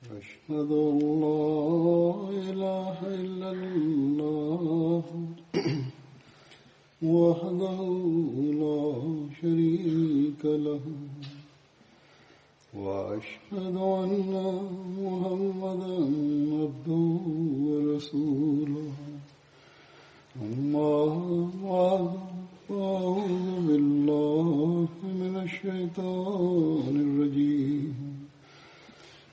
أشهد أن لا إله إلا الله وحده لا شريك له وأشهد أن محمدا عبده ورسوله. أما بعد فأعوذ بالله من الشيطان الرجيم.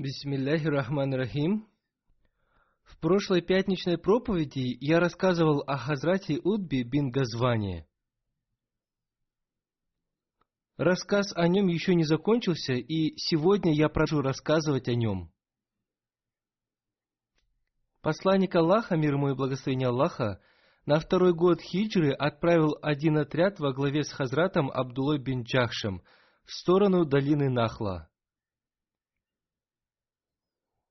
Бисмилляхи рахман рахим. В прошлой пятничной проповеди я рассказывал о Хазрате Удби бин Газване. Рассказ о нем еще не закончился, и сегодня я прошу рассказывать о нем. Посланник Аллаха, мир ему и благословение Аллаха, на второй год хиджры отправил один отряд во главе с Хазратом Абдулой бин Джахшем в сторону долины Нахла.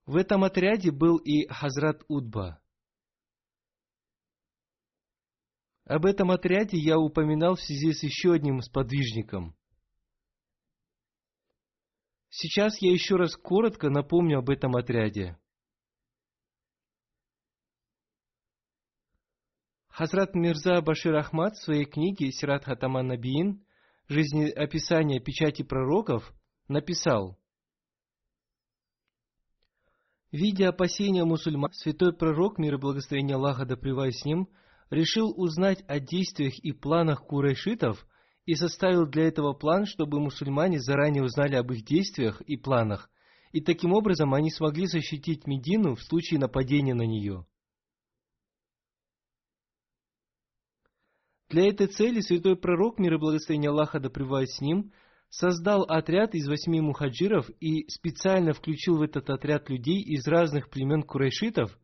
В этом отряде был и Хазрат Удба. Об этом отряде я упоминал в связи с еще одним сподвижником. Сейчас я еще раз коротко напомню об этом отряде. Хазрат Мирза Башир Ахмад в своей книге «Сират Хатаман Набиин. Жизнеописание печати пророков» написал – Видя опасения мусульман, святой пророк, мир и благословение Аллаха да с ним, решил узнать о действиях и планах курайшитов и составил для этого план, чтобы мусульмане заранее узнали об их действиях и планах, и таким образом они смогли защитить Медину в случае нападения на нее. Для этой цели святой пророк, мир и благословение Аллаха да с ним, создал отряд из восьми мухаджиров и специально включил в этот отряд людей из разных племен курайшитов,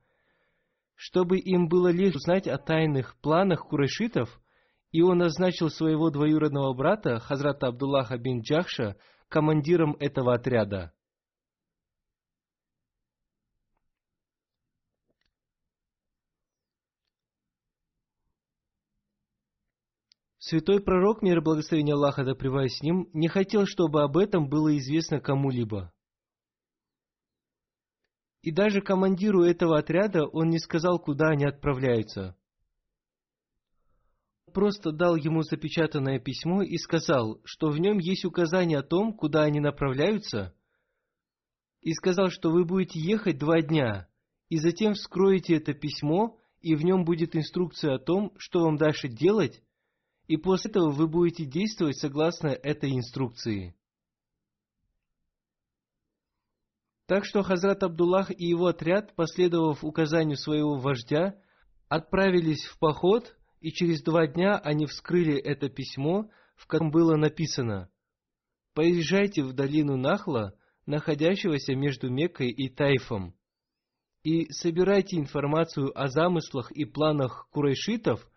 чтобы им было легче узнать о тайных планах курайшитов, и он назначил своего двоюродного брата, Хазрата Абдуллаха бин Джахша, командиром этого отряда. Святой пророк, мир и благословение Аллаха да с ним, не хотел, чтобы об этом было известно кому-либо. И даже командиру этого отряда он не сказал, куда они отправляются. Просто дал ему запечатанное письмо и сказал, что в нем есть указание о том, куда они направляются, и сказал, что вы будете ехать два дня, и затем вскроете это письмо, и в нем будет инструкция о том, что вам дальше делать, и после этого вы будете действовать согласно этой инструкции. Так что Хазрат Абдуллах и его отряд, последовав указанию своего вождя, отправились в поход, и через два дня они вскрыли это письмо, в котором было написано «Поезжайте в долину Нахла, находящегося между Меккой и Тайфом, и собирайте информацию о замыслах и планах курайшитов –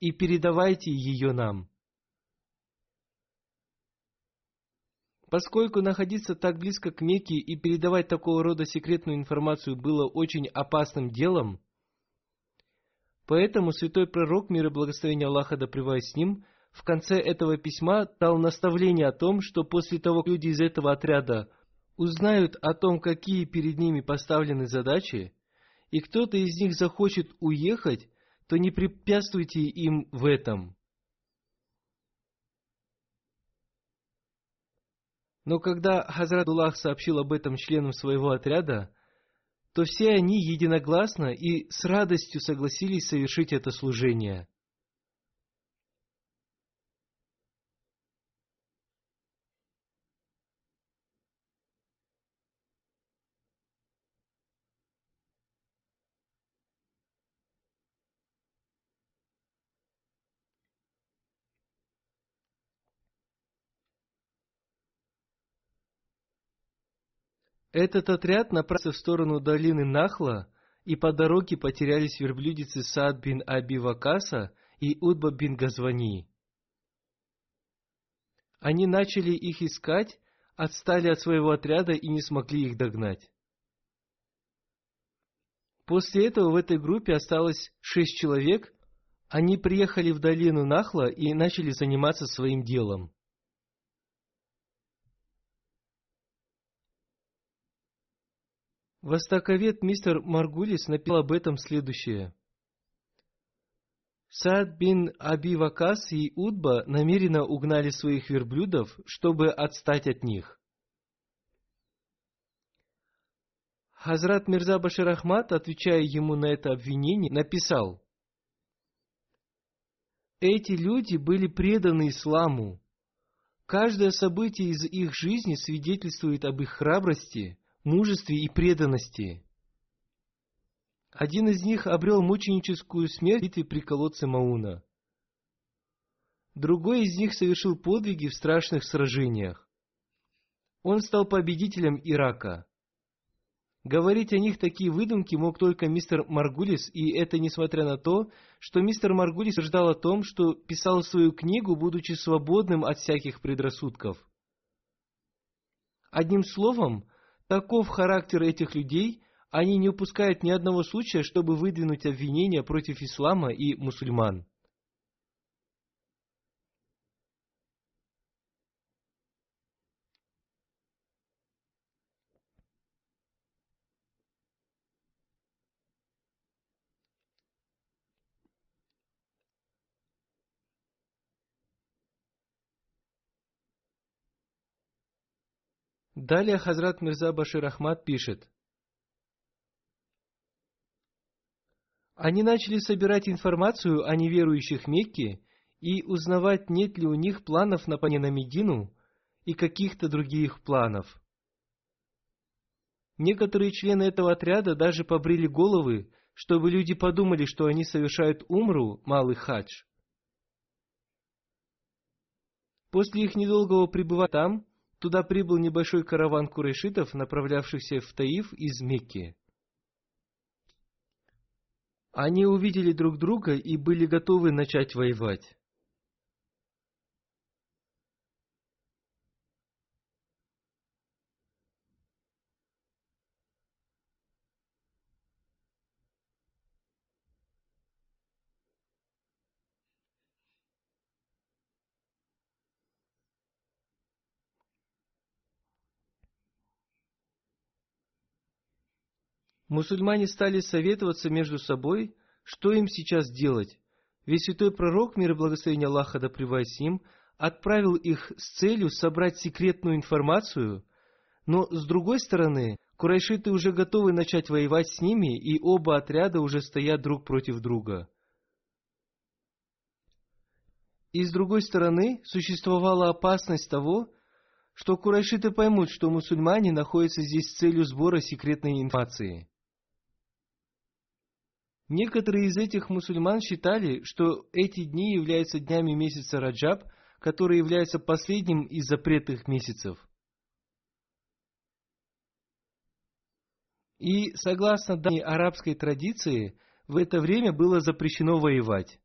и передавайте ее нам. Поскольку находиться так близко к Мекке и передавать такого рода секретную информацию было очень опасным делом, поэтому святой пророк, мир и благословение Аллаха да с ним, в конце этого письма дал наставление о том, что после того, как люди из этого отряда узнают о том, какие перед ними поставлены задачи, и кто-то из них захочет уехать, то не препятствуйте им в этом. Но когда Хазрат Уллах сообщил об этом членам своего отряда, то все они единогласно и с радостью согласились совершить это служение. Этот отряд направился в сторону долины Нахла, и по дороге потерялись верблюдицы Саад бин Аби Вакаса и Удба бин Газвани. Они начали их искать, отстали от своего отряда и не смогли их догнать. После этого в этой группе осталось шесть человек. Они приехали в долину Нахла и начали заниматься своим делом. Востоковед мистер Маргулис написал об этом следующее. Сад бин Аби Вакас и Удба намеренно угнали своих верблюдов, чтобы отстать от них. Хазрат Мирза Башир Ахмад, отвечая ему на это обвинение, написал, «Эти люди были преданы исламу. Каждое событие из их жизни свидетельствует об их храбрости – мужестве и преданности. Один из них обрел мученическую смерть в битве при колодце Мауна. Другой из них совершил подвиги в страшных сражениях. Он стал победителем Ирака. Говорить о них такие выдумки мог только мистер Маргулис, и это несмотря на то, что мистер Маргулис ждал о том, что писал свою книгу, будучи свободным от всяких предрассудков. Одним словом, Таков характер этих людей, они не упускают ни одного случая, чтобы выдвинуть обвинения против ислама и мусульман. Далее Хазрат Мирза Башир Ахмад пишет. Они начали собирать информацию о неверующих Мекке и узнавать, нет ли у них планов нападения на Медину и каких-то других планов. Некоторые члены этого отряда даже побрили головы, чтобы люди подумали, что они совершают умру, малый хадж. После их недолгого пребывания там, Туда прибыл небольшой караван курайшитов, направлявшихся в Таиф из Мекки. Они увидели друг друга и были готовы начать воевать. Мусульмане стали советоваться между собой, что им сейчас делать. Ведь святой пророк, мир и благословение Аллаха да с ним, отправил их с целью собрать секретную информацию, но с другой стороны, курайшиты уже готовы начать воевать с ними, и оба отряда уже стоят друг против друга. И с другой стороны, существовала опасность того, что курайшиты поймут, что мусульмане находятся здесь с целью сбора секретной информации. Некоторые из этих мусульман считали, что эти дни являются днями месяца Раджаб, который является последним из запретных месяцев. И, согласно данной арабской традиции, в это время было запрещено воевать.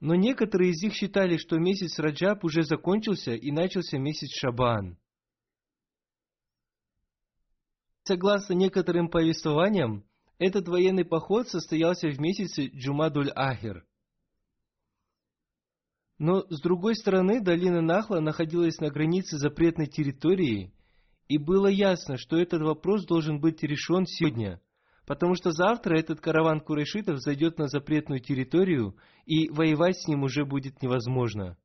Но некоторые из них считали, что месяц Раджаб уже закончился и начался месяц Шабан – Согласно некоторым повествованиям, этот военный поход состоялся в месяце Джумадуль-Ахир. Но, с другой стороны, долина Нахла находилась на границе запретной территории, и было ясно, что этот вопрос должен быть решен сегодня, потому что завтра этот караван курайшитов зайдет на запретную территорию, и воевать с ним уже будет невозможно.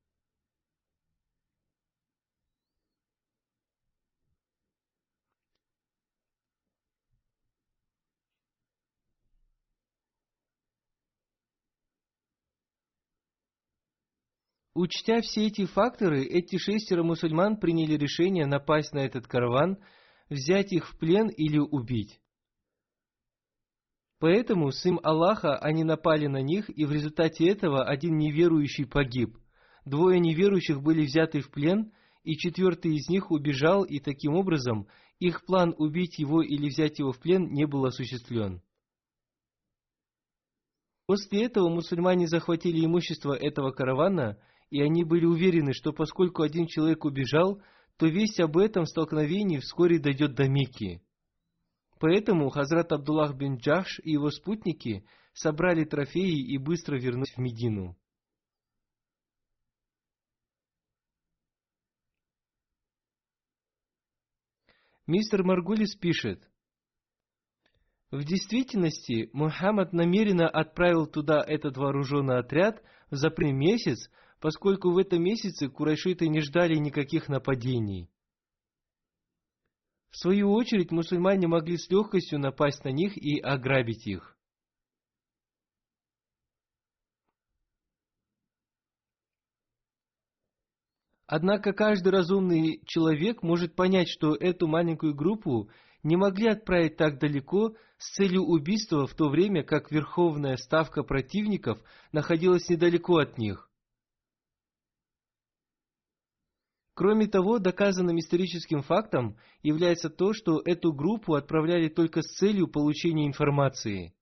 Учтя все эти факторы, эти шестеро мусульман приняли решение напасть на этот караван, взять их в плен или убить. Поэтому, сын Аллаха, они напали на них, и в результате этого один неверующий погиб. Двое неверующих были взяты в плен, и четвертый из них убежал, и таким образом их план убить его или взять его в плен не был осуществлен. После этого мусульмане захватили имущество этого каравана, и они были уверены, что поскольку один человек убежал, то весть об этом столкновении вскоре дойдет до Мекки. Поэтому Хазрат Абдуллах бин Джахш и его спутники собрали трофеи и быстро вернулись в Медину. Мистер Маргулис пишет, в действительности, Мухаммад намеренно отправил туда этот вооруженный отряд в запретный месяц, поскольку в этом месяце курайшиты не ждали никаких нападений. В свою очередь, мусульмане могли с легкостью напасть на них и ограбить их. Однако каждый разумный человек может понять, что эту маленькую группу не могли отправить так далеко с целью убийства, в то время как верховная ставка противников находилась недалеко от них. Кроме того, доказанным историческим фактом является то, что эту группу отправляли только с целью получения информации.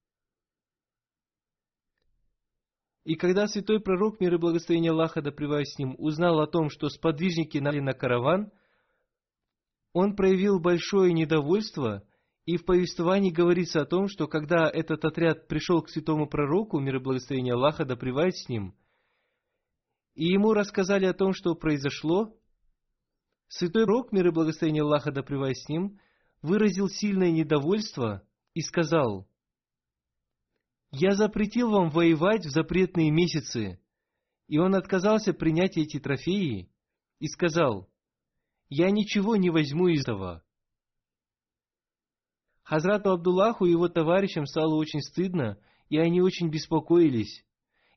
И когда святой пророк, мир и благословение Аллаха, да с ним, узнал о том, что сподвижники нали на караван, он проявил большое недовольство, и в повествовании говорится о том, что когда этот отряд пришел к святому пророку, мир и благословение Аллаха, да с ним, и ему рассказали о том, что произошло, святой пророк, мир и благословение Аллаха, да с ним, выразил сильное недовольство и сказал – я запретил вам воевать в запретные месяцы. И он отказался принять эти трофеи и сказал, я ничего не возьму из этого. Хазрату Абдуллаху и его товарищам стало очень стыдно, и они очень беспокоились,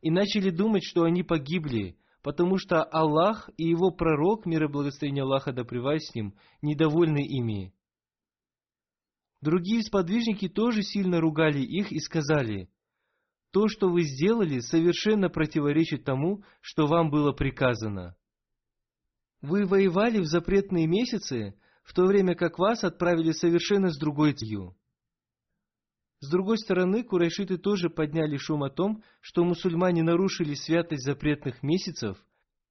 и начали думать, что они погибли, потому что Аллах и его пророк, мир и благословение Аллаха да с ним, недовольны ими. Другие сподвижники тоже сильно ругали их и сказали, то, что вы сделали, совершенно противоречит тому, что вам было приказано. Вы воевали в запретные месяцы, в то время как вас отправили совершенно с другой целью. С другой стороны, курайшиты тоже подняли шум о том, что мусульмане нарушили святость запретных месяцев,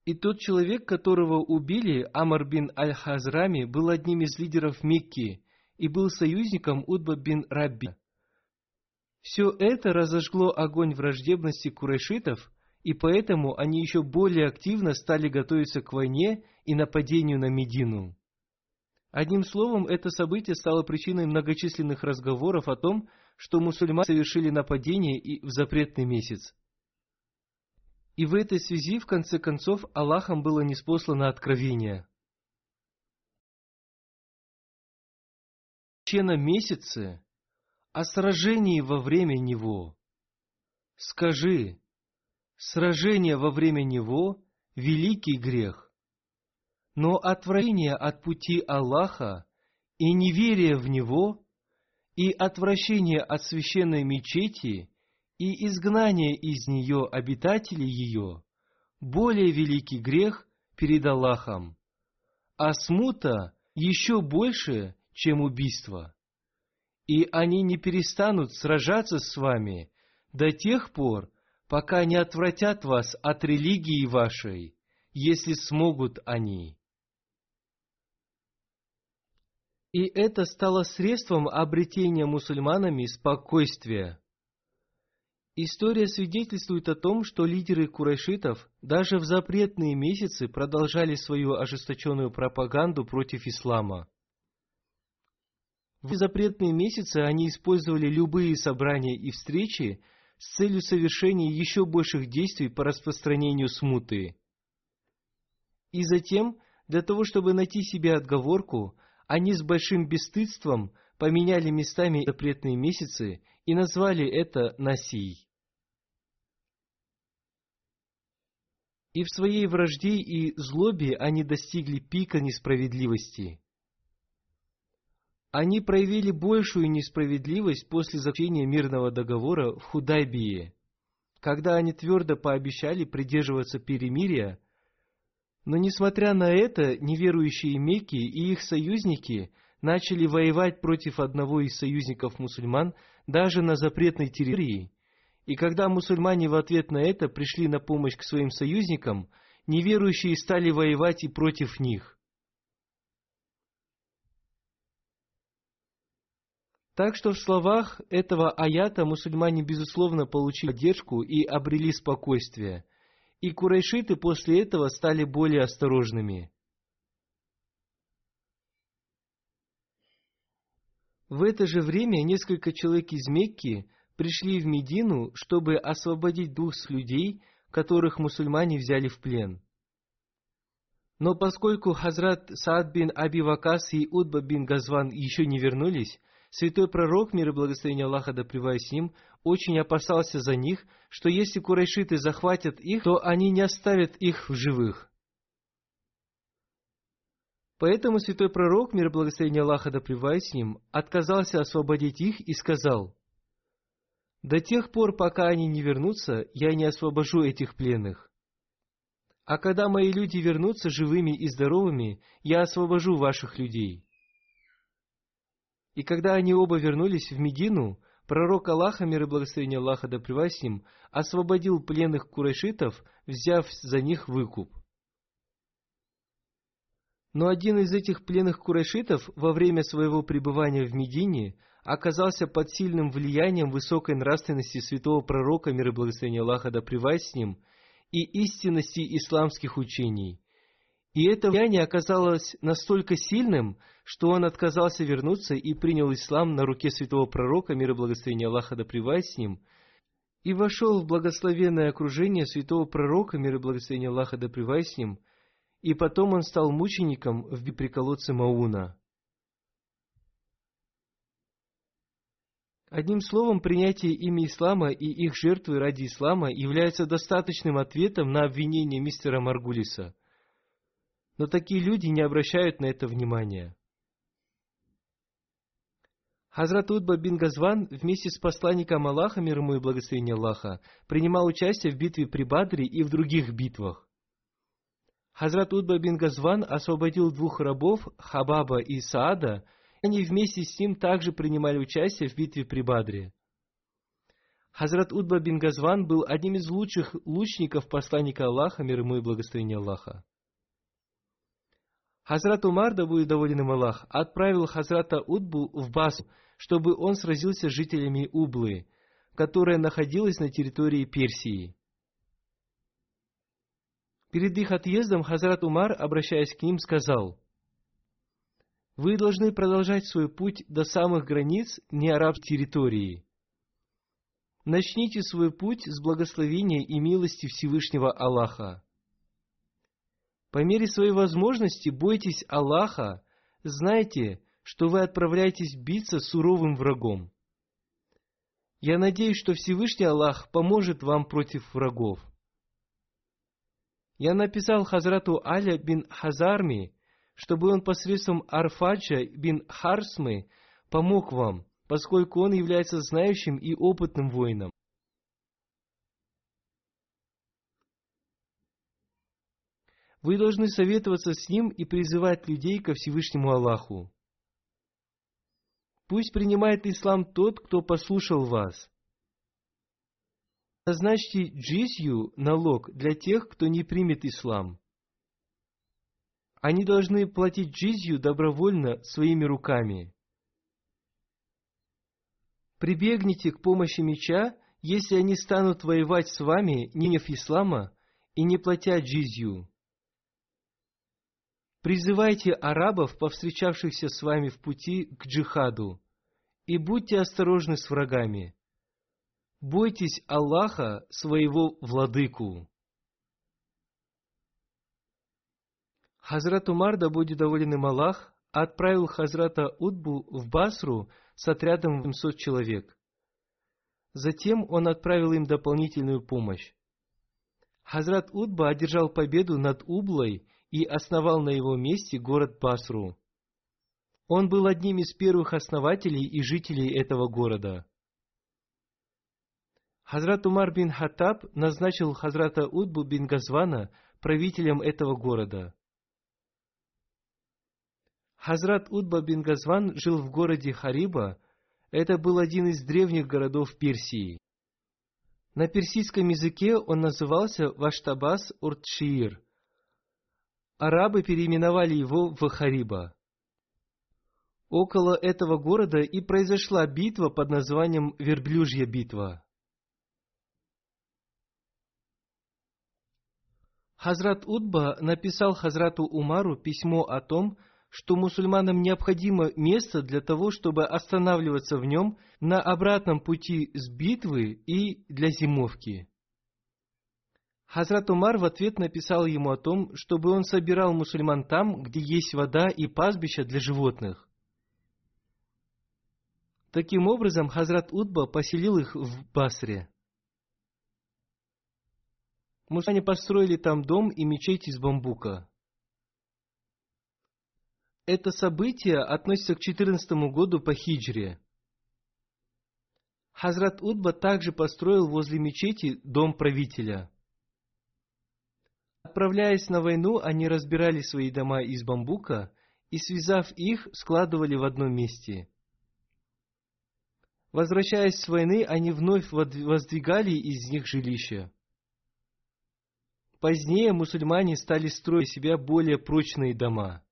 и тот человек, которого убили, Амар бин Аль-Хазрами, был одним из лидеров Мекки и был союзником Удба бин Рабби. Все это разожгло огонь враждебности курайшитов, и поэтому они еще более активно стали готовиться к войне и нападению на Медину. Одним словом, это событие стало причиной многочисленных разговоров о том, что мусульмане совершили нападение и в запретный месяц. И в этой связи, в конце концов, Аллахом было неспослано откровение. В месяце о сражении во время него. Скажи, сражение во время него – великий грех, но отвращение от пути Аллаха и неверие в него, и отвращение от священной мечети, и изгнание из нее обитателей ее – более великий грех перед Аллахом, а смута еще больше, чем убийство и они не перестанут сражаться с вами до тех пор, пока не отвратят вас от религии вашей, если смогут они. И это стало средством обретения мусульманами спокойствия. История свидетельствует о том, что лидеры курайшитов даже в запретные месяцы продолжали свою ожесточенную пропаганду против ислама – в запретные месяцы они использовали любые собрания и встречи с целью совершения еще больших действий по распространению смуты. И затем, для того, чтобы найти себе отговорку, они с большим бесстыдством поменяли местами запретные месяцы и назвали это Насий. И в своей вражде и злобе они достигли пика несправедливости. Они проявили большую несправедливость после заключения мирного договора в Худайбии, когда они твердо пообещали придерживаться перемирия, но несмотря на это, неверующие Мекки и их союзники начали воевать против одного из союзников мусульман даже на запретной территории. И когда мусульмане в ответ на это пришли на помощь к своим союзникам, неверующие стали воевать и против них. Так что в словах этого аята мусульмане безусловно получили поддержку и обрели спокойствие, и курайшиты после этого стали более осторожными. В это же время несколько человек из Мекки пришли в Медину, чтобы освободить двух людей, которых мусульмане взяли в плен. Но поскольку Хазрат Саад бин Аби Вакас и Удба бин Газван еще не вернулись, святой пророк, мир и благословение Аллаха да с ним, очень опасался за них, что если курайшиты захватят их, то они не оставят их в живых. Поэтому святой пророк, мир и благословение Аллаха да с ним, отказался освободить их и сказал, «До тех пор, пока они не вернутся, я не освобожу этих пленных. А когда мои люди вернутся живыми и здоровыми, я освобожу ваших людей». И когда они оба вернулись в Медину, пророк Аллаха, мир и благословение Аллаха да с ним, освободил пленных курайшитов, взяв за них выкуп. Но один из этих пленных курайшитов во время своего пребывания в Медине оказался под сильным влиянием высокой нравственности святого пророка, мир и благословение Аллаха да с ним, и истинности исламских учений. И это влияние оказалось настолько сильным, что он отказался вернуться и принял ислам на руке святого пророка, мир и благословение Аллаха да с ним, и вошел в благословенное окружение святого пророка, мир и благословение Аллаха да с ним – и потом он стал мучеником в приколодце Мауна. Одним словом, принятие ими ислама и их жертвы ради ислама является достаточным ответом на обвинение мистера Маргулиса. Но такие люди не обращают на это внимания. Хазрат Удба бин Газван вместе с посланником Аллаха, мир ему и благословение Аллаха, принимал участие в битве при Бадре и в других битвах. Хазрат Удба бин Газван освободил двух рабов, Хабаба и Саада, и они вместе с ним также принимали участие в битве при Бадре. Хазрат Удба бин Газван был одним из лучших лучников посланника Аллаха, мир ему и благословение Аллаха. Хазрат Умар, да будет доволен им Аллах, отправил Хазрата Удбу в Басу, чтобы он сразился с жителями Ублы, которая находилась на территории Персии. Перед их отъездом Хазрат Умар, обращаясь к ним, сказал, «Вы должны продолжать свой путь до самых границ неарабской территории. Начните свой путь с благословения и милости Всевышнего Аллаха. По мере своей возможности бойтесь Аллаха, знайте, что вы отправляетесь биться с суровым врагом. Я надеюсь, что Всевышний Аллах поможет вам против врагов. Я написал Хазрату Аля бин Хазарми, чтобы он посредством Арфаджа бин Харсмы помог вам, поскольку он является знающим и опытным воином. Вы должны советоваться с ним и призывать людей ко Всевышнему Аллаху. Пусть принимает ислам тот, кто послушал вас – назначьте джизью, налог, для тех, кто не примет ислам. Они должны платить джизью добровольно своими руками. Прибегните к помощи меча, если они станут воевать с вами, не нев ислама, и не платя джизью. Призывайте арабов, повстречавшихся с вами в пути к джихаду, и будьте осторожны с врагами бойтесь Аллаха, своего владыку. Хазрат Умар, да будет доволен им Аллах, отправил Хазрата Удбу в Басру с отрядом 700 человек. Затем он отправил им дополнительную помощь. Хазрат Удба одержал победу над Ублой и основал на его месте город Басру. Он был одним из первых основателей и жителей этого города. Хазрат Умар бин Хаттаб назначил Хазрата Удбу бин Газвана правителем этого города. Хазрат Удба бин Газван жил в городе Хариба. Это был один из древних городов Персии. На персидском языке он назывался Ваштабас Уртшир. Арабы переименовали его в Хариба. Около этого города и произошла битва под названием Верблюжья битва. Хазрат Удба написал Хазрату Умару письмо о том, что мусульманам необходимо место для того, чтобы останавливаться в нем на обратном пути с битвы и для зимовки. Хазрат Умар в ответ написал ему о том, чтобы он собирал мусульман там, где есть вода и пастбища для животных. Таким образом, Хазрат Удба поселил их в Басре. Мусульмане построили там дом и мечеть из бамбука. Это событие относится к 14 году по хиджре. Хазрат Удба также построил возле мечети дом правителя. Отправляясь на войну, они разбирали свои дома из бамбука и, связав их, складывали в одном месте. Возвращаясь с войны, они вновь воздвигали из них жилища. Позднее мусульмане стали строить себя более прочные дома.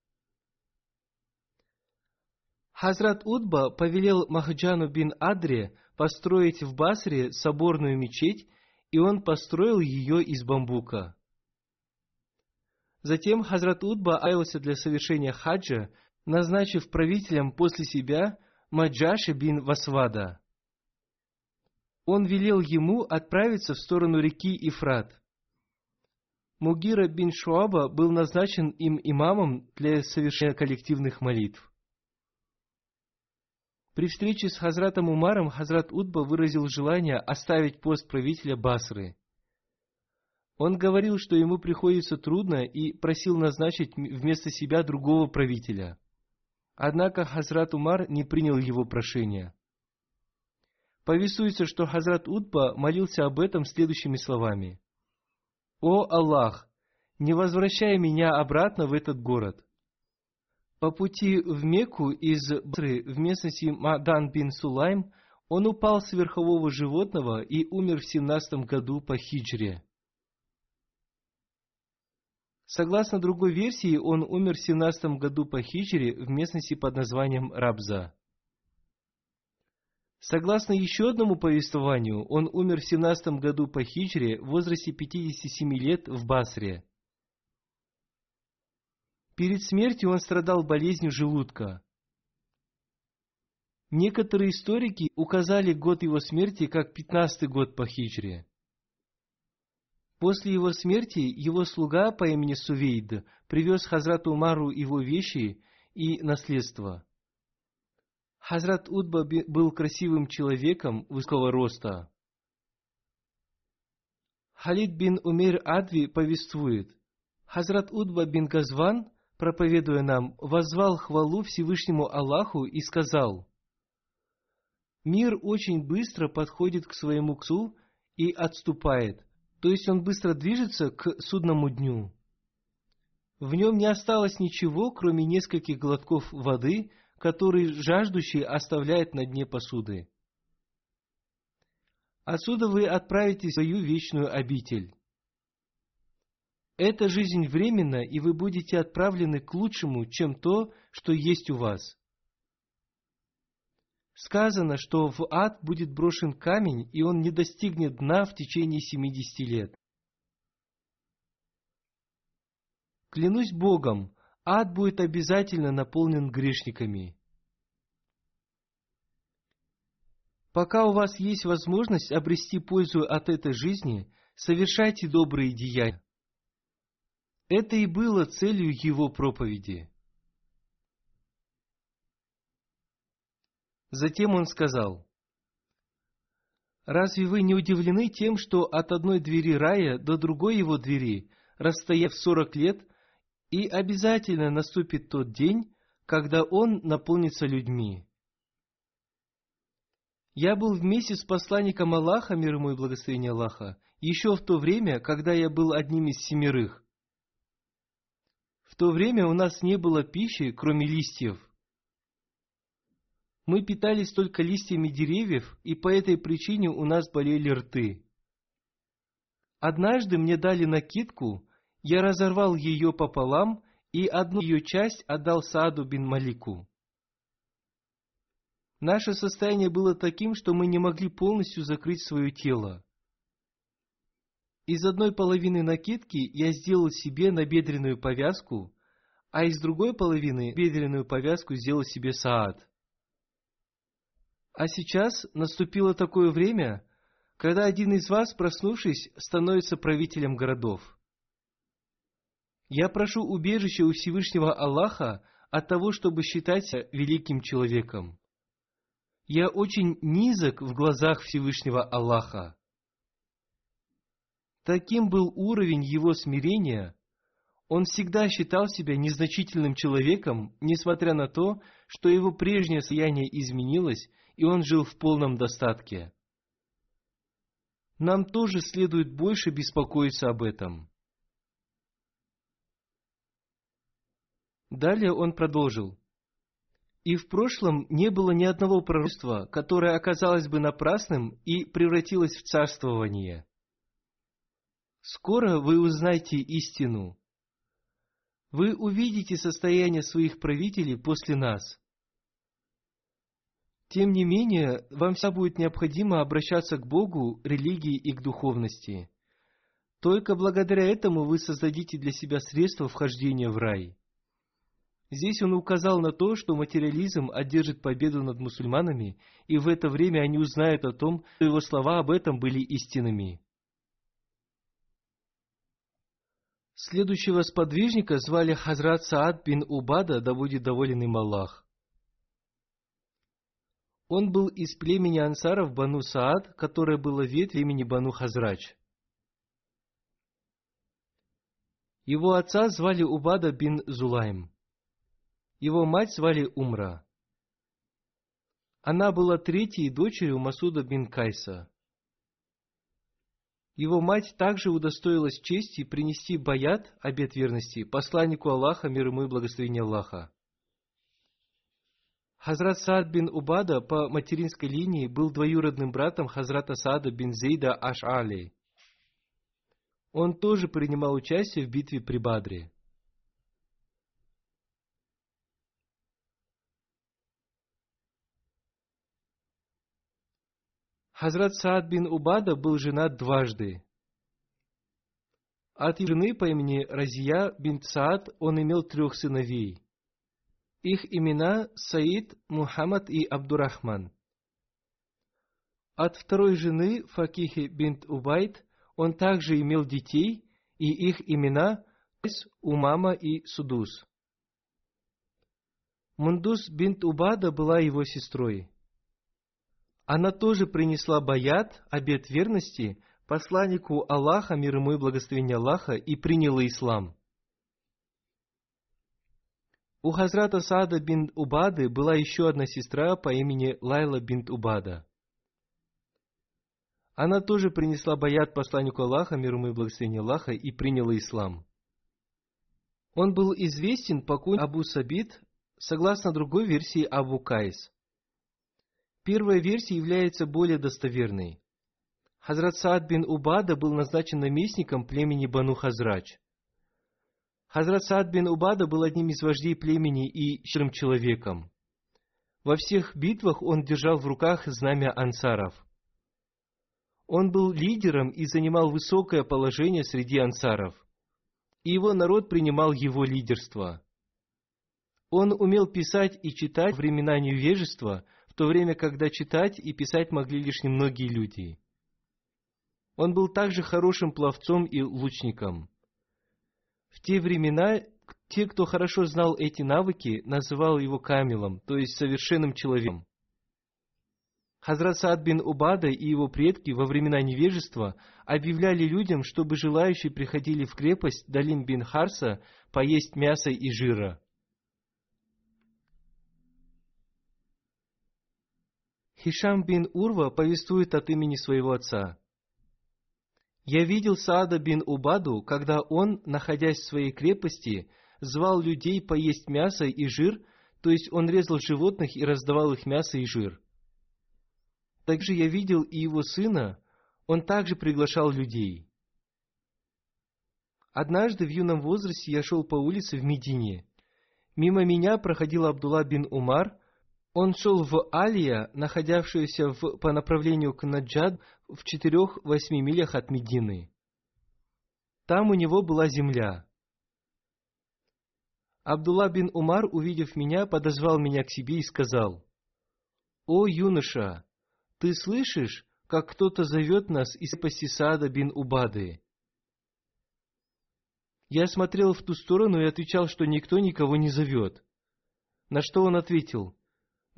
Хазрат Удба повелел Махджану бин Адре построить в Басре соборную мечеть, и он построил ее из бамбука. Затем Хазрат Удба аялся для совершения хаджа, назначив правителем после себя Маджаши бин Васвада. Он велел ему отправиться в сторону реки Ифрат. Мугира бин Шуаба был назначен им имамом для совершения коллективных молитв. При встрече с Хазратом Умаром Хазрат Удба выразил желание оставить пост правителя Басры. Он говорил, что ему приходится трудно и просил назначить вместо себя другого правителя. Однако Хазрат Умар не принял его прошение. Повествуется, что Хазрат Удба молился об этом следующими словами. «О Аллах, не возвращай меня обратно в этот город. По пути в Мекку из Басры в местности Мадан бин Сулайм он упал с верхового животного и умер в 17 году по хиджре. Согласно другой версии, он умер в 17 году по хиджре в местности под названием Рабза. Согласно еще одному повествованию, он умер в 17 году по хиджре в возрасте 57 лет в Басре – Перед смертью он страдал болезнью желудка. Некоторые историки указали год его смерти как пятнадцатый год по хиджре. После его смерти его слуга по имени Сувейд привез Хазрату Умару его вещи и наследство. Хазрат Удба был красивым человеком высокого роста. Халид бин Умейр Адви повествует, Хазрат Удба бин Газван проповедуя нам, возвал хвалу Всевышнему Аллаху и сказал, «Мир очень быстро подходит к своему ксу и отступает, то есть он быстро движется к судному дню. В нем не осталось ничего, кроме нескольких глотков воды, которые жаждущий оставляет на дне посуды. Отсюда вы отправитесь в свою вечную обитель. Эта жизнь временна, и вы будете отправлены к лучшему, чем то, что есть у вас. Сказано, что в ад будет брошен камень, и он не достигнет дна в течение семидесяти лет. Клянусь Богом, ад будет обязательно наполнен грешниками. Пока у вас есть возможность обрести пользу от этой жизни, совершайте добрые деяния. Это и было целью его проповеди. Затем он сказал, Разве вы не удивлены тем, что от одной двери рая до другой его двери, расстояв сорок лет, и обязательно наступит тот день, когда он наполнится людьми? Я был вместе с посланником Аллаха, мир ему и благословение Аллаха, еще в то время, когда я был одним из семерых. В то время у нас не было пищи, кроме листьев. Мы питались только листьями деревьев, и по этой причине у нас болели рты. Однажды мне дали накидку, я разорвал ее пополам и одну ее часть отдал Сааду бин Малику. Наше состояние было таким, что мы не могли полностью закрыть свое тело. Из одной половины накидки я сделал себе набедренную повязку, а из другой половины бедренную повязку сделал себе Саад. А сейчас наступило такое время, когда один из вас, проснувшись, становится правителем городов. Я прошу убежища у Всевышнего Аллаха от того, чтобы считать себя великим человеком. Я очень низок в глазах Всевышнего Аллаха. Таким был уровень его смирения. Он всегда считал себя незначительным человеком, несмотря на то, что его прежнее состояние изменилось, и он жил в полном достатке. Нам тоже следует больше беспокоиться об этом. Далее он продолжил. И в прошлом не было ни одного пророчества, которое оказалось бы напрасным и превратилось в царствование. Скоро вы узнаете истину. Вы увидите состояние своих правителей после нас. Тем не менее, вам всегда будет необходимо обращаться к Богу, религии и к духовности. Только благодаря этому вы создадите для себя средства вхождения в рай. Здесь он указал на то, что материализм одержит победу над мусульманами, и в это время они узнают о том, что его слова об этом были истинными. Следующего сподвижника звали Хазрат Саад бин Убада, да будет доволен им Аллах. Он был из племени ансаров Бану Саад, которое было ветвь имени Бану Хазрач. Его отца звали Убада бин Зулайм. Его мать звали Умра. Она была третьей дочерью Масуда бин Кайса. Его мать также удостоилась чести принести баят, обет верности, посланнику Аллаха, мир ему и благословение Аллаха. Хазрат Саад бин Убада по материнской линии был двоюродным братом Хазрата Саада бин Зейда Аш-Али. Он тоже принимал участие в битве при Бадре. Хазрат Саад бин Убада был женат дважды. От жены по имени Разия бин Саад он имел трех сыновей. Их имена Саид, Мухаммад и Абдурахман. От второй жены Факихи бин Убайд он также имел детей, и их имена Умама и Судус. Мундус бин Убада была его сестрой она тоже принесла баят, обет верности, посланнику Аллаха, мир ему и благословение Аллаха, и приняла ислам. У Хазрата Сада бин Убады была еще одна сестра по имени Лайла бин Убада. Она тоже принесла баят посланнику Аллаха, мир ему и благословение Аллаха, и приняла ислам. Он был известен по кунь Абу Сабит, согласно другой версии Абу Кайс. Первая версия является более достоверной. Хазрат Саад бин Убада был назначен наместником племени Бану Хазрач. Хазрат Саад бин Убада был одним из вождей племени и щедрым человеком. Во всех битвах он держал в руках знамя ансаров. Он был лидером и занимал высокое положение среди ансаров. И его народ принимал его лидерство. Он умел писать и читать времена невежества – в то время, когда читать и писать могли лишь немногие люди. Он был также хорошим пловцом и лучником. В те времена те, кто хорошо знал эти навыки, называл его камилом, то есть совершенным человеком. Хазрат Саад бин Убада и его предки во времена невежества объявляли людям, чтобы желающие приходили в крепость Далим бин Харса поесть мяса и жира. Хишам бин Урва повествует от имени своего отца. «Я видел Саада бин Убаду, когда он, находясь в своей крепости, звал людей поесть мясо и жир, то есть он резал животных и раздавал их мясо и жир. Также я видел и его сына, он также приглашал людей. Однажды в юном возрасте я шел по улице в Медине. Мимо меня проходил Абдулла бин Умар. Он шел в Алия, находившуюся в, по направлению к Наджад в четырех-восьми милях от Медины. Там у него была земля. Абдулла бин Умар, увидев меня, подозвал меня к себе и сказал, «О, юноша, ты слышишь, как кто-то зовет нас из Пасисада бин Убады?» Я смотрел в ту сторону и отвечал, что никто никого не зовет. На что он ответил,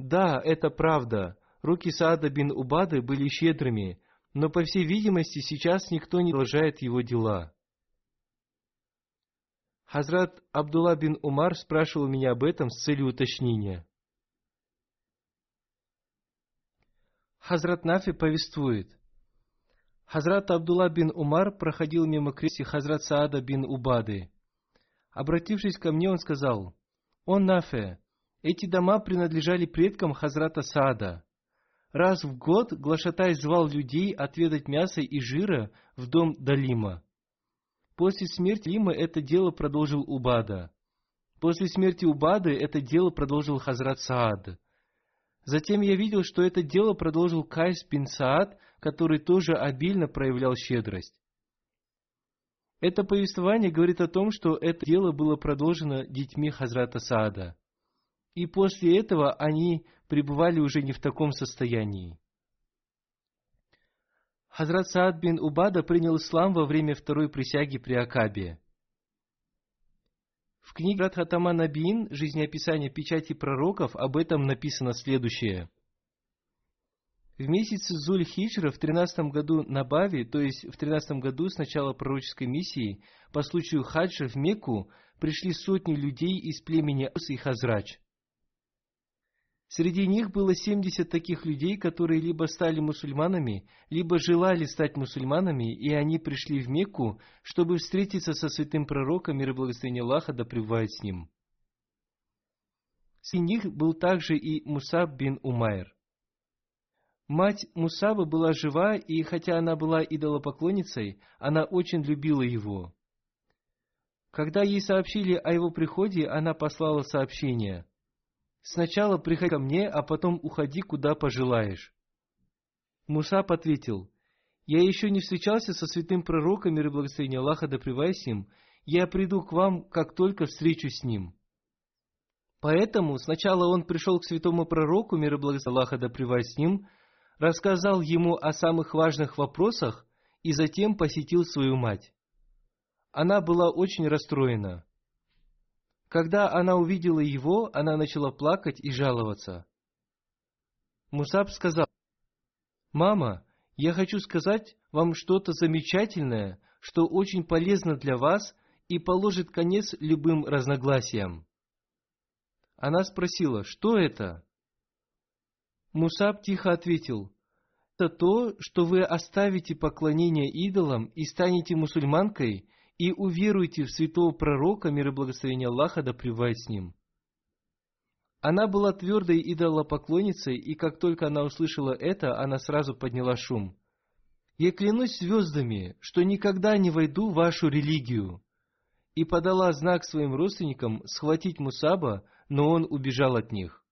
«Да, это правда, руки Саада бин Убады были щедрыми, но, по всей видимости, сейчас никто не продолжает его дела». Хазрат Абдулла бин Умар спрашивал меня об этом с целью уточнения. Хазрат Нафи повествует. Хазрат Абдулла бин Умар проходил мимо крести Хазрат Саада бин Убады. Обратившись ко мне, он сказал, «О Нафе, эти дома принадлежали предкам Хазрата Саада. Раз в год Глашатай звал людей отведать мяса и жира в дом Далима. После смерти Лима это дело продолжил Убада. После смерти Убады это дело продолжил Хазрат Саад. Затем я видел, что это дело продолжил Кайс бин Саад, который тоже обильно проявлял щедрость. Это повествование говорит о том, что это дело было продолжено детьми Хазрата Саада. И после этого они пребывали уже не в таком состоянии. Хазрат Саад бин Убада принял ислам во время второй присяги при Акабе. В книге Радхатама Набиин «Жизнеописание печати пророков» об этом написано следующее. В месяце Зуль-Хиджра в 13 году на Бави, то есть в 13 году с начала пророческой миссии, по случаю хаджа в Мекку, пришли сотни людей из племени Ас и Хазрач. Среди них было 70 таких людей, которые либо стали мусульманами, либо желали стать мусульманами, и они пришли в Мекку, чтобы встретиться со святым пророком, мир и благословение Аллаха да пребывает с ним. Среди них был также и Мусаб бин Умайр. Мать Мусаба была жива, и хотя она была идолопоклонницей, она очень любила его. Когда ей сообщили о его приходе, она послала сообщение – Сначала приходи ко мне, а потом уходи, куда пожелаешь. Мусаб ответил, я еще не встречался со святым пророком, мир и благословение Аллаха да с ним, я приду к вам, как только встречусь с ним. Поэтому сначала он пришел к святому пророку, мир и благословение Аллаха да с ним, рассказал ему о самых важных вопросах и затем посетил свою мать. Она была очень расстроена. Когда она увидела его, она начала плакать и жаловаться. Мусаб сказал, «Мама, я хочу сказать вам что-то замечательное, что очень полезно для вас и положит конец любым разногласиям». Она спросила, что это? Мусаб тихо ответил, это то, что вы оставите поклонение идолам и станете мусульманкой и уверуйте в святого пророка, мир и благословение Аллаха да пребывает с ним. Она была твердой идолопоклонницей, и как только она услышала это, она сразу подняла шум. «Я клянусь звездами, что никогда не войду в вашу религию!» И подала знак своим родственникам схватить Мусаба, но он убежал от них.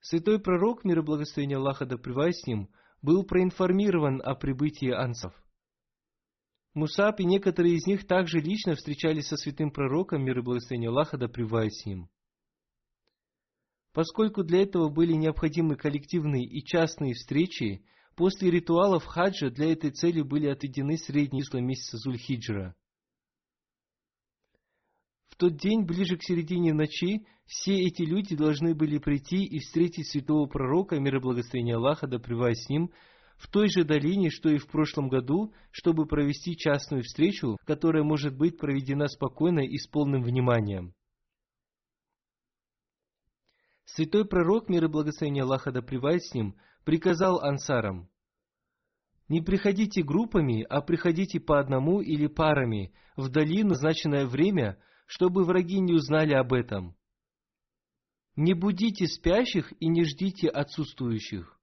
Святой пророк, мир и благословение Аллаха да с ним, был проинформирован о прибытии ансов. Мусаб и некоторые из них также лично встречались со святым пророком, мир и благословение Аллаха да с ним. Поскольку для этого были необходимы коллективные и частные встречи, после ритуалов хаджа для этой цели были отведены средние числа месяца Зульхиджра. В тот день, ближе к середине ночи, все эти люди должны были прийти и встретить святого пророка, мир и благословение Аллаха, да с ним, в той же долине, что и в прошлом году, чтобы провести частную встречу, которая может быть проведена спокойно и с полным вниманием. Святой пророк, мир и благословение Аллаха да с ним, приказал ансарам, «Не приходите группами, а приходите по одному или парами в долину назначенное время, чтобы враги не узнали об этом. Не будите спящих и не ждите отсутствующих».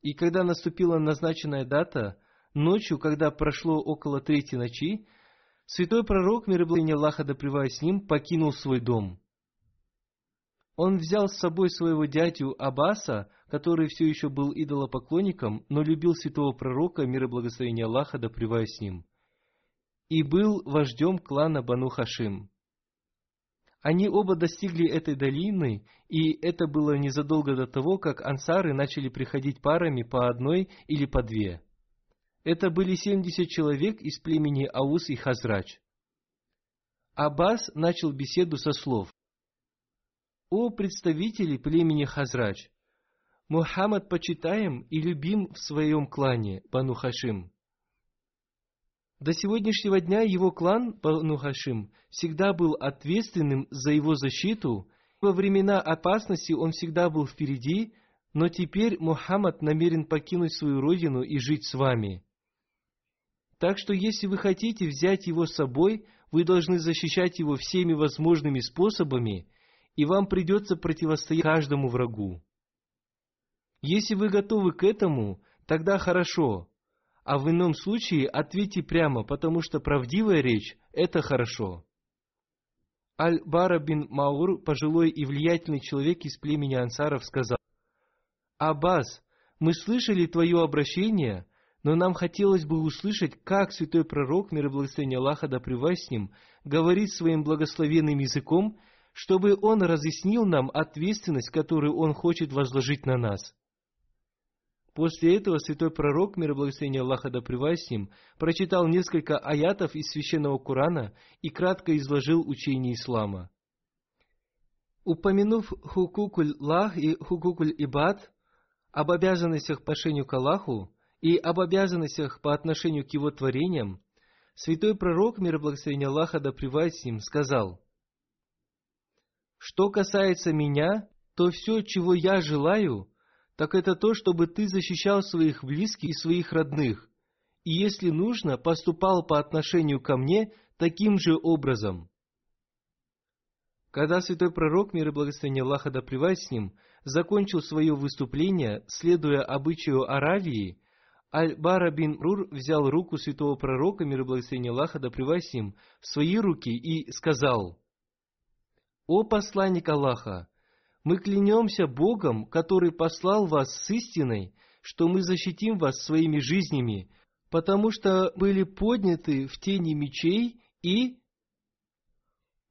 И когда наступила назначенная дата, ночью, когда прошло около третьей ночи, святой пророк, мир и благословение Аллаха да с ним, покинул свой дом – он взял с собой своего дядю Аббаса, который все еще был идолопоклонником, но любил святого пророка, мир и благословение Аллаха, да с ним, и был вождем клана Бану Хашим. Они оба достигли этой долины, и это было незадолго до того, как ансары начали приходить парами по одной или по две. Это были семьдесят человек из племени Аус и Хазрач. Аббас начал беседу со слов о представители племени Хазрач! Мухаммад почитаем и любим в своем клане Бану Хашим. До сегодняшнего дня его клан Бану Хашим всегда был ответственным за его защиту. Во времена опасности он всегда был впереди, но теперь Мухаммад намерен покинуть свою родину и жить с вами. Так что если вы хотите взять его с собой, вы должны защищать его всеми возможными способами – и вам придется противостоять каждому врагу. Если вы готовы к этому, тогда хорошо, а в ином случае ответьте прямо, потому что правдивая речь – это хорошо. Аль-Бара бин Маур, пожилой и влиятельный человек из племени ансаров, сказал, «Аббас, мы слышали твое обращение, но нам хотелось бы услышать, как святой пророк, мир и благословение Аллаха да с ним, говорит своим благословенным языком чтобы Он разъяснил нам ответственность, которую Он хочет возложить на нас. После этого святой пророк, мир и благословение Аллаха да с ним, прочитал несколько аятов из священного Корана и кратко изложил учение ислама. Упомянув хукукуль лах и хукукуль ибад, об обязанностях по отношению к Аллаху и об обязанностях по отношению к его творениям, святой пророк, мир и благословение Аллаха да с ним, сказал – что касается меня, то все, чего я желаю, так это то, чтобы ты защищал своих близких и своих родных, и если нужно, поступал по отношению ко мне таким же образом. Когда святой пророк, мир и благословение Аллаха да с ним, закончил свое выступление, следуя обычаю Аравии, Аль-Бара бин Рур взял руку святого пророка, мир и благословение Аллаха да с ним, в свои руки и сказал – «О посланник Аллаха, мы клянемся Богом, который послал вас с истиной, что мы защитим вас своими жизнями, потому что были подняты в тени мечей и...»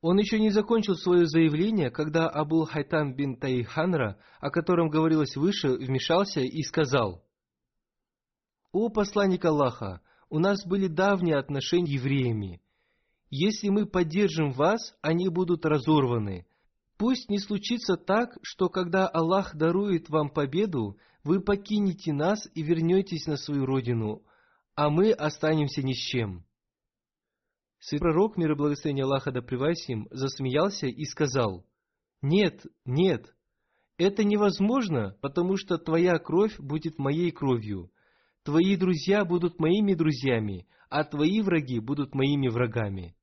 Он еще не закончил свое заявление, когда Абул Хайтан бин Таиханра, о котором говорилось выше, вмешался и сказал, «О посланник Аллаха, у нас были давние отношения с евреями. Если мы поддержим вас, они будут разорваны. Пусть не случится так, что когда Аллах дарует вам победу, вы покинете нас и вернетесь на свою родину, а мы останемся ни с чем. Святой пророк, мир и благословение Аллаха да им, засмеялся и сказал, «Нет, нет, это невозможно, потому что твоя кровь будет моей кровью, твои друзья будут моими друзьями, а твои враги будут моими врагами».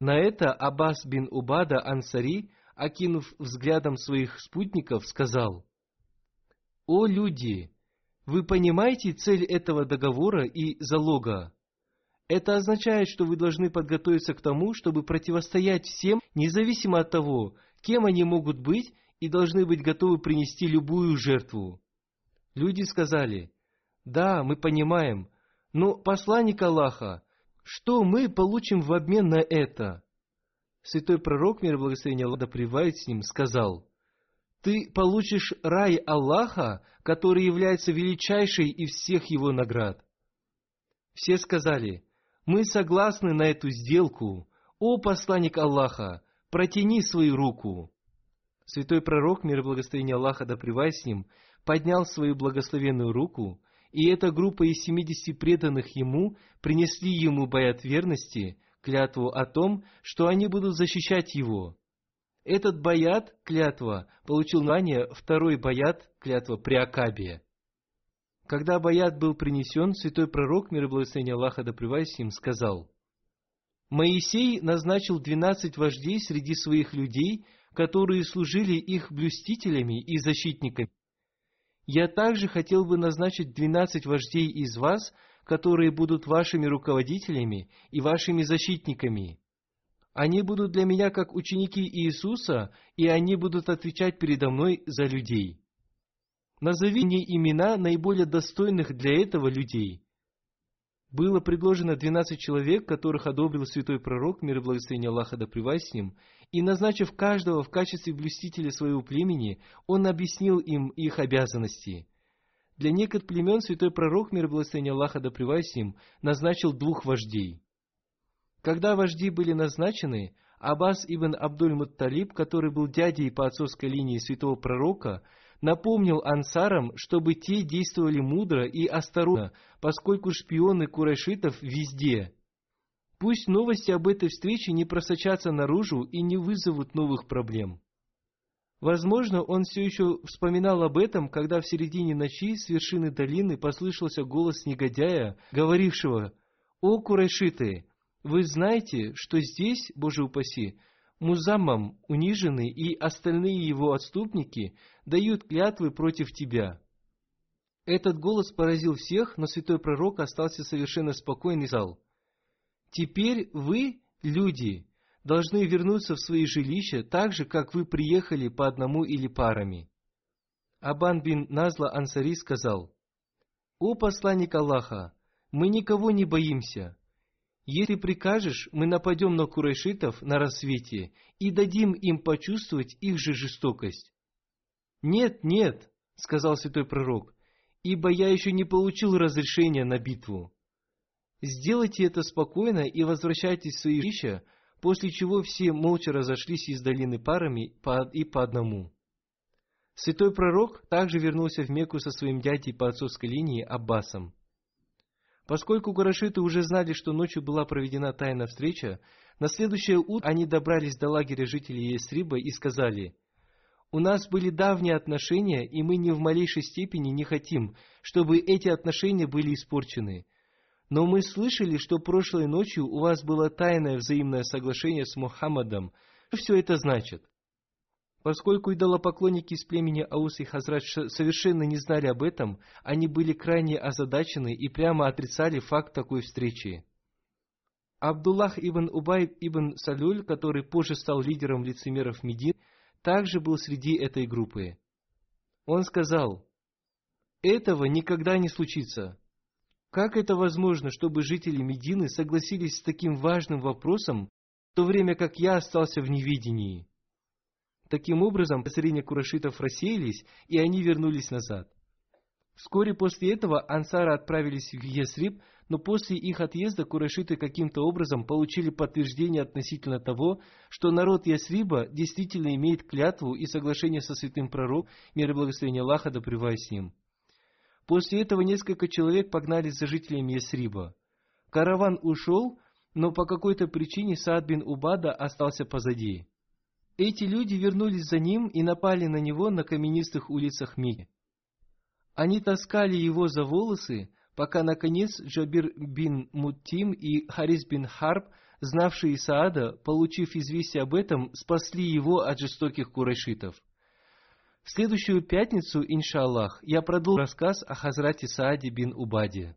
На это Аббас бин Убада Ансари, окинув взглядом своих спутников, сказал, «О люди, вы понимаете цель этого договора и залога? Это означает, что вы должны подготовиться к тому, чтобы противостоять всем, независимо от того, кем они могут быть, и должны быть готовы принести любую жертву. Люди сказали, да, мы понимаем, но посланник Аллаха, что мы получим в обмен на это? Святой пророк, мир и благословение Аллаха да с ним, сказал, «Ты получишь рай Аллаха, который является величайшей из всех его наград». Все сказали, «Мы согласны на эту сделку, «О посланник Аллаха, протяни свою руку!» Святой пророк, мир и благословение Аллаха да с ним, поднял свою благословенную руку, и эта группа из семидесяти преданных ему принесли ему боят верности, клятву о том, что они будут защищать его. Этот боят, клятва, получил название второй боят, клятва при Акабе. Когда боят был принесен, святой пророк, мир и благословение Аллаха да с ним, сказал, Моисей назначил двенадцать вождей среди своих людей, которые служили их блюстителями и защитниками. Я также хотел бы назначить двенадцать вождей из вас, которые будут вашими руководителями и вашими защитниками. Они будут для меня как ученики Иисуса, и они будут отвечать передо мной за людей. Назови мне имена наиболее достойных для этого людей. Было предложено двенадцать человек, которых одобрил святой пророк, мир и благословение Аллаха да с ним, и, назначив каждого в качестве блюстителя своего племени, он объяснил им их обязанности. Для некоторых племен святой пророк, мир и благословение Аллаха да с ним, назначил двух вождей. Когда вожди были назначены, Аббас ибн Абдуль-Мутталиб, который был дядей по отцовской линии святого пророка, напомнил ансарам, чтобы те действовали мудро и осторожно, поскольку шпионы курайшитов везде – Пусть новости об этой встрече не просочатся наружу и не вызовут новых проблем. Возможно, он все еще вспоминал об этом, когда в середине ночи с вершины долины послышался голос негодяя, говорившего, «О, курайшиты, вы знаете, что здесь, Боже упаси, Музаммам, униженный, и остальные его отступники дают клятвы против тебя». Этот голос поразил всех, но святой пророк остался совершенно спокойный зал – Теперь вы, люди, должны вернуться в свои жилища так же, как вы приехали по одному или парами. Абан бин Назла Ансари сказал, «О посланник Аллаха, мы никого не боимся. Если прикажешь, мы нападем на курайшитов на рассвете и дадим им почувствовать их же жестокость». «Нет, нет», — сказал святой пророк, «ибо я еще не получил разрешения на битву». Сделайте это спокойно и возвращайтесь в свои жилища, после чего все молча разошлись из долины парами и по одному. Святой пророк также вернулся в Мекку со своим дядей по отцовской линии Аббасом. Поскольку Гурашиты уже знали, что ночью была проведена тайная встреча, на следующее утро они добрались до лагеря жителей Есриба и сказали, «У нас были давние отношения, и мы ни в малейшей степени не хотим, чтобы эти отношения были испорчены. Но мы слышали, что прошлой ночью у вас было тайное взаимное соглашение с Мухаммадом. Что все это значит? Поскольку идолопоклонники из племени Аус и Хазрат совершенно не знали об этом, они были крайне озадачены и прямо отрицали факт такой встречи. Абдуллах ибн Убай ибн Салюль, который позже стал лидером лицемеров Медин, также был среди этой группы. Он сказал, «Этого никогда не случится. Как это возможно, чтобы жители Медины согласились с таким важным вопросом, в то время как я остался в невидении? Таким образом, подозрения курашитов рассеялись, и они вернулись назад. Вскоре после этого ансары отправились в Есриб, но после их отъезда курашиты каким-то образом получили подтверждение относительно того, что народ Ясриба действительно имеет клятву и соглашение со святым пророком, мир и благословение Аллаха да с ним. После этого несколько человек погнались за жителями Ясриба. Караван ушел, но по какой-то причине Саад бин Убада остался позади. Эти люди вернулись за ним и напали на него на каменистых улицах Мики. Они таскали его за волосы, пока, наконец, Джабир бин Муттим и Харис бин Харб, знавшие Саада, получив известие об этом, спасли его от жестоких курайшитов. В следующую пятницу, иншаллах, я продолжу рассказ о Хазрате Сааде бин Убаде.